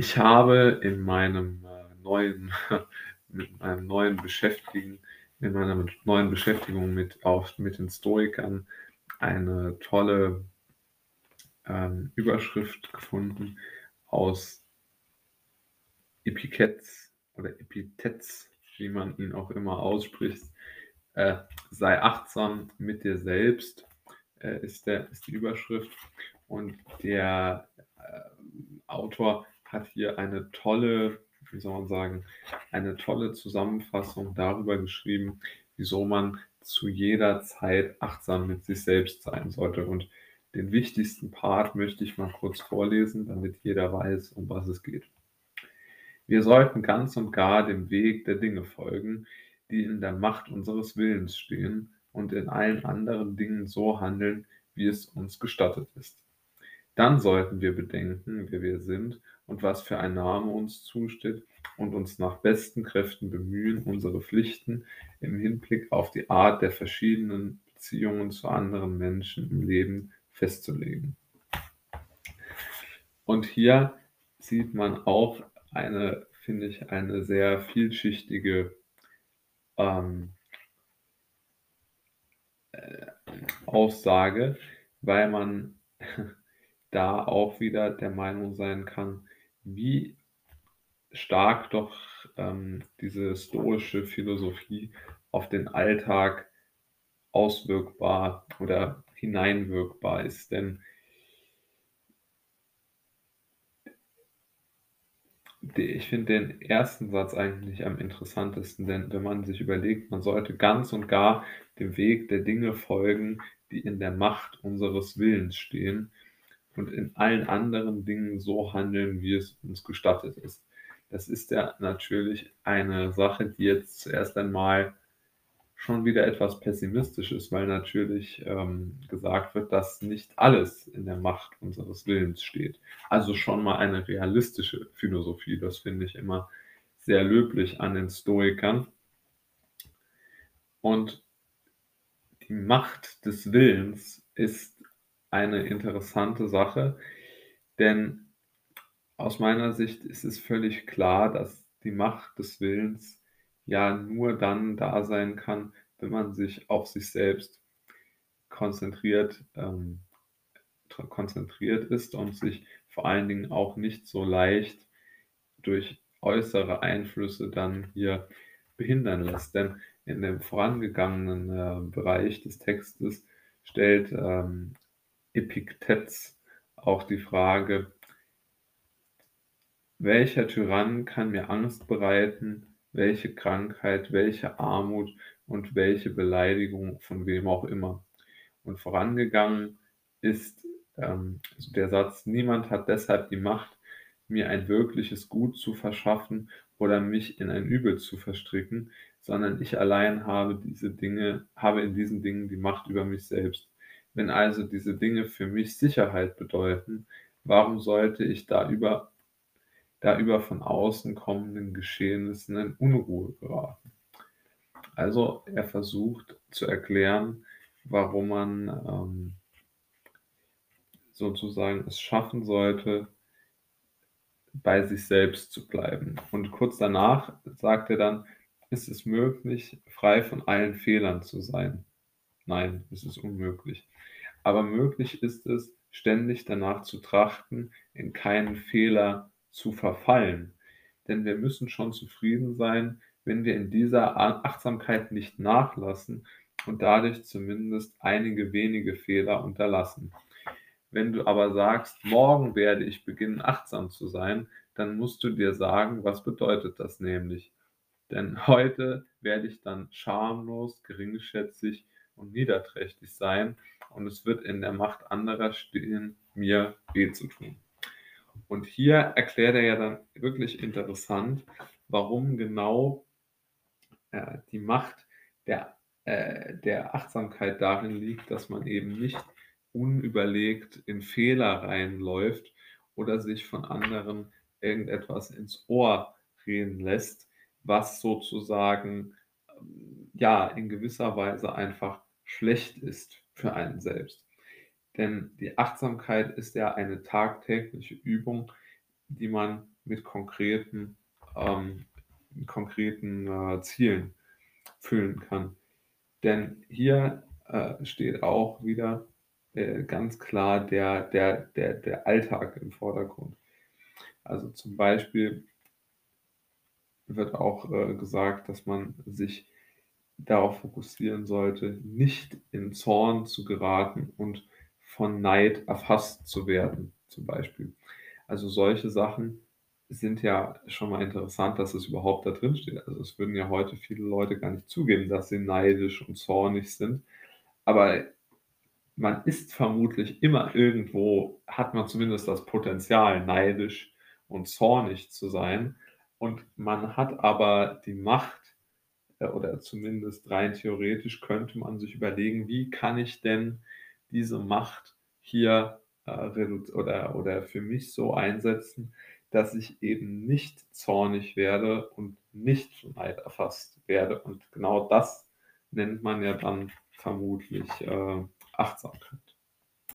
Ich habe in meinem äh, neuen, mit meinem neuen Beschäftigen, in meiner neuen Beschäftigung mit, auch mit den Stoikern eine tolle ähm, Überschrift gefunden aus Epikets oder Epithets, wie man ihn auch immer ausspricht. Äh, sei achtsam mit dir selbst, äh, ist, der, ist die Überschrift. Und der äh, Autor hat hier eine tolle, wie soll man sagen, eine tolle Zusammenfassung darüber geschrieben, wieso man zu jeder Zeit achtsam mit sich selbst sein sollte. Und den wichtigsten Part möchte ich mal kurz vorlesen, damit jeder weiß, um was es geht. Wir sollten ganz und gar dem Weg der Dinge folgen, die in der Macht unseres Willens stehen und in allen anderen Dingen so handeln, wie es uns gestattet ist. Dann sollten wir bedenken, wer wir sind und was für ein Name uns zusteht und uns nach besten Kräften bemühen, unsere Pflichten im Hinblick auf die Art der verschiedenen Beziehungen zu anderen Menschen im Leben festzulegen. Und hier sieht man auch eine, finde ich, eine sehr vielschichtige ähm, äh, Aussage, weil man da auch wieder der Meinung sein kann, wie stark doch ähm, diese stoische Philosophie auf den Alltag auswirkbar oder hineinwirkbar ist. Denn ich finde den ersten Satz eigentlich am interessantesten, denn wenn man sich überlegt, man sollte ganz und gar dem Weg der Dinge folgen, die in der Macht unseres Willens stehen und in allen anderen Dingen so handeln, wie es uns gestattet ist. Das ist ja natürlich eine Sache, die jetzt zuerst einmal schon wieder etwas pessimistisch ist, weil natürlich ähm, gesagt wird, dass nicht alles in der Macht unseres Willens steht. Also schon mal eine realistische Philosophie. Das finde ich immer sehr löblich an den Stoikern. Und die Macht des Willens ist eine interessante Sache, denn aus meiner Sicht ist es völlig klar, dass die Macht des Willens ja nur dann da sein kann, wenn man sich auf sich selbst konzentriert, ähm, konzentriert ist und sich vor allen Dingen auch nicht so leicht durch äußere Einflüsse dann hier behindern lässt. Denn in dem vorangegangenen äh, Bereich des Textes stellt ähm, Epiktetz auch die Frage, welcher Tyrann kann mir Angst bereiten, welche Krankheit, welche Armut und welche Beleidigung von wem auch immer. Und vorangegangen ist ähm, also der Satz, niemand hat deshalb die Macht, mir ein wirkliches Gut zu verschaffen oder mich in ein Übel zu verstricken, sondern ich allein habe diese Dinge, habe in diesen Dingen die Macht über mich selbst. Wenn also diese Dinge für mich Sicherheit bedeuten, warum sollte ich da über da über von außen kommenden Geschehnissen in Unruhe geraten. Also er versucht zu erklären, warum man ähm, sozusagen es schaffen sollte, bei sich selbst zu bleiben. Und kurz danach sagt er dann, ist es möglich, frei von allen Fehlern zu sein? Nein, es ist unmöglich. Aber möglich ist es, ständig danach zu trachten, in keinen Fehler zu verfallen. Denn wir müssen schon zufrieden sein, wenn wir in dieser Achtsamkeit nicht nachlassen und dadurch zumindest einige wenige Fehler unterlassen. Wenn du aber sagst, morgen werde ich beginnen, achtsam zu sein, dann musst du dir sagen, was bedeutet das nämlich? Denn heute werde ich dann schamlos, geringschätzig und niederträchtig sein und es wird in der Macht anderer stehen, mir weh zu tun. Und hier erklärt er ja dann wirklich interessant, warum genau äh, die Macht der, äh, der Achtsamkeit darin liegt, dass man eben nicht unüberlegt in Fehler reinläuft oder sich von anderen irgendetwas ins Ohr reden lässt, was sozusagen ja in gewisser Weise einfach schlecht ist für einen selbst. Denn die Achtsamkeit ist ja eine tagtägliche Übung, die man mit konkreten, ähm, konkreten äh, Zielen füllen kann. Denn hier äh, steht auch wieder äh, ganz klar der, der, der, der Alltag im Vordergrund. Also zum Beispiel wird auch äh, gesagt, dass man sich darauf fokussieren sollte, nicht in Zorn zu geraten und von Neid erfasst zu werden, zum Beispiel. Also solche Sachen sind ja schon mal interessant, dass es überhaupt da drin steht. Also es würden ja heute viele Leute gar nicht zugeben, dass sie neidisch und zornig sind. Aber man ist vermutlich immer irgendwo, hat man zumindest das Potenzial, neidisch und zornig zu sein. Und man hat aber die Macht, oder zumindest rein theoretisch könnte man sich überlegen, wie kann ich denn diese Macht hier äh, oder, oder für mich so einsetzen, dass ich eben nicht zornig werde und nicht von Neid erfasst werde. Und genau das nennt man ja dann vermutlich äh, Achtsamkeit.